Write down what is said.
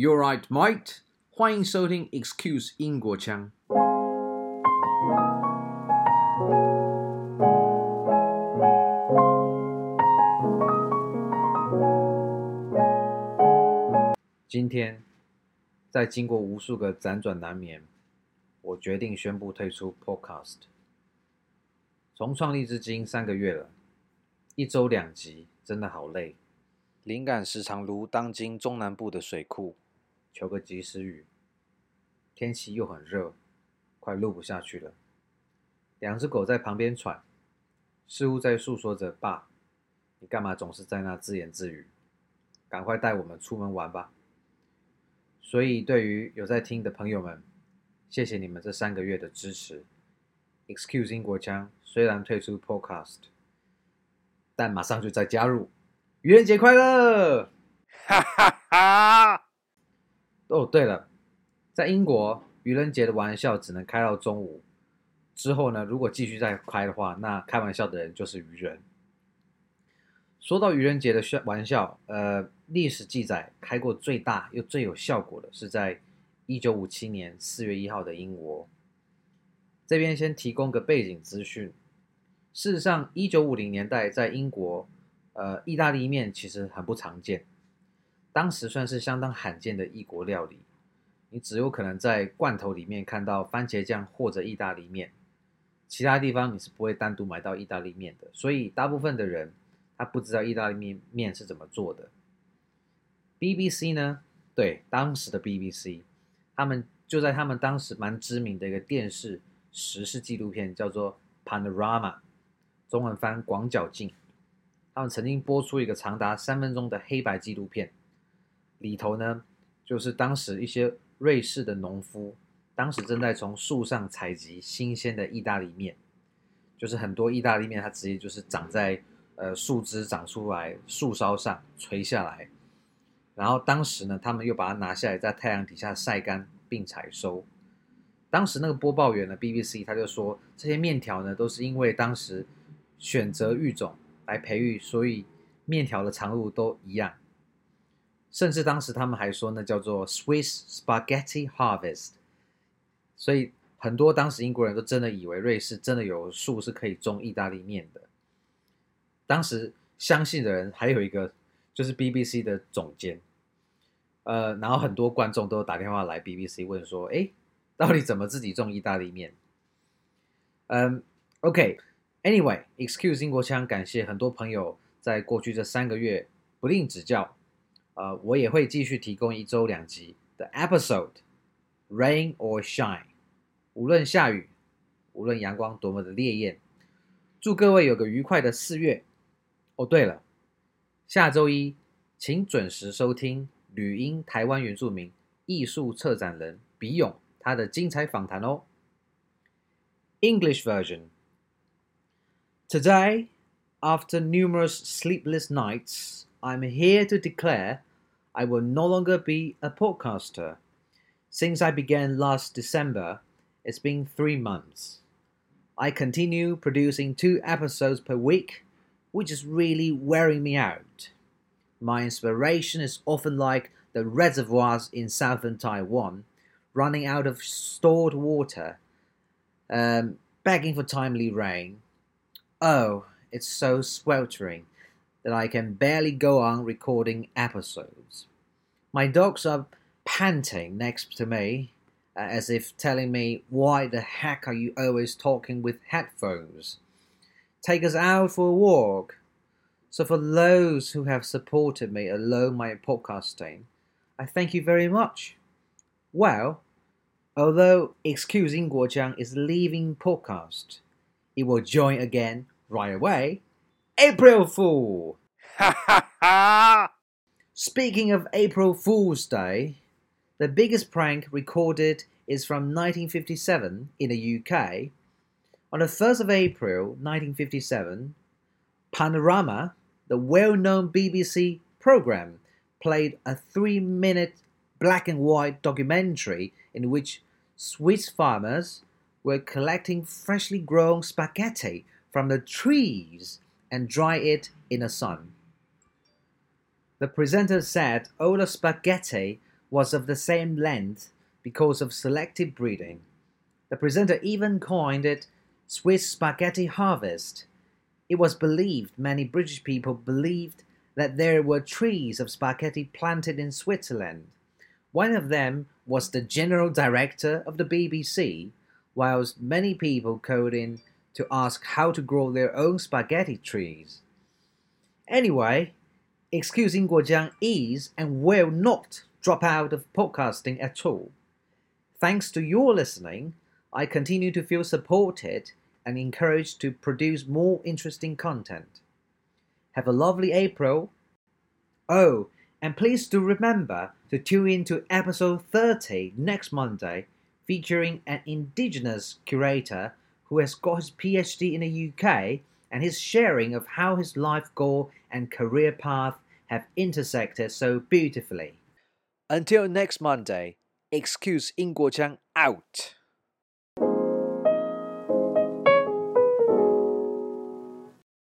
You're right, mate。欢迎收听 Excuse 英国腔。今天，在经过无数个辗转难眠，我决定宣布退出 Podcast。从创立至今三个月了，一周两集，真的好累。灵感时常如当今中南部的水库。求个及时雨，天气又很热，快录不下去了。两只狗在旁边喘，似乎在诉说着：“爸，你干嘛总是在那自言自语？赶快带我们出门玩吧。”所以，对于有在听的朋友们，谢谢你们这三个月的支持。Excuse 英国腔，虽然退出 Podcast，但马上就再加入。愚人节快乐！哈哈哈。哦，对了，在英国，愚人节的玩笑只能开到中午。之后呢，如果继续再开的话，那开玩笑的人就是愚人。说到愚人节的玩笑，呃，历史记载开过最大又最有效果的是在一九五七年四月一号的英国。这边先提供个背景资讯。事实上，一九五零年代在英国，呃，意大利面其实很不常见。当时算是相当罕见的异国料理，你只有可能在罐头里面看到番茄酱或者意大利面，其他地方你是不会单独买到意大利面的。所以大部分的人他不知道意大利面面是怎么做的。BBC 呢？对，当时的 BBC，他们就在他们当时蛮知名的一个电视时事纪录片叫做《Panorama》，中文翻广角镜，他们曾经播出一个长达三分钟的黑白纪录片。里头呢，就是当时一些瑞士的农夫，当时正在从树上采集新鲜的意大利面，就是很多意大利面它直接就是长在呃树枝长出来树梢上垂下来，然后当时呢，他们又把它拿下来在太阳底下晒干并采收。当时那个播报员呢，BBC 他就说这些面条呢都是因为当时选择育种来培育，所以面条的长度都一样。甚至当时他们还说那叫做 Swiss Spaghetti Harvest，所以很多当时英国人都真的以为瑞士真的有树是可以种意大利面的。当时相信的人还有一个就是 BBC 的总监，呃，然后很多观众都打电话来 BBC 问说，哎，到底怎么自己种意大利面？嗯，OK，Anyway，Excuse 英国腔，感谢很多朋友在过去这三个月不吝指教。呃，我也会继续提供一周两集的 episode，rain or shine，无论下雨，无论阳光多么的烈焰，祝各位有个愉快的四月。哦，对了，下周一请准时收听旅英台湾原住民艺术策展人比勇他的精彩访谈哦。English version. Today, after numerous sleepless nights, I'm here to declare. I will no longer be a podcaster. Since I began last December, it's been three months. I continue producing two episodes per week, which is really wearing me out. My inspiration is often like the reservoirs in southern Taiwan, running out of stored water, um, begging for timely rain. Oh, it's so sweltering that I can barely go on recording episodes. My dogs are panting next to me, uh, as if telling me, Why the heck are you always talking with headphones? Take us out for a walk. So, for those who have supported me along my podcasting, I thank you very much. Well, although excusing Chang is leaving podcast, it will join again right away April Fool! Ha ha ha! Speaking of April Fool's Day, the biggest prank recorded is from 1957 in the UK. On the 1st of April 1957, Panorama, the well known BBC program, played a three minute black and white documentary in which Swiss farmers were collecting freshly grown spaghetti from the trees and dry it in the sun. The presenter said all the spaghetti was of the same length because of selective breeding. The presenter even coined it Swiss Spaghetti Harvest. It was believed many British people believed that there were trees of spaghetti planted in Switzerland. One of them was the general director of the BBC, whilst many people called in to ask how to grow their own spaghetti trees. Anyway, Excuse Guojiang is and will not drop out of podcasting at all. Thanks to your listening, I continue to feel supported and encouraged to produce more interesting content. Have a lovely April. Oh, and please do remember to tune in to episode 30 next Monday, featuring an indigenous curator who has got his PhD in the UK and his sharing of how his life goal and career path have intersected so beautifully. Until next Monday, excuse 英国腔 out.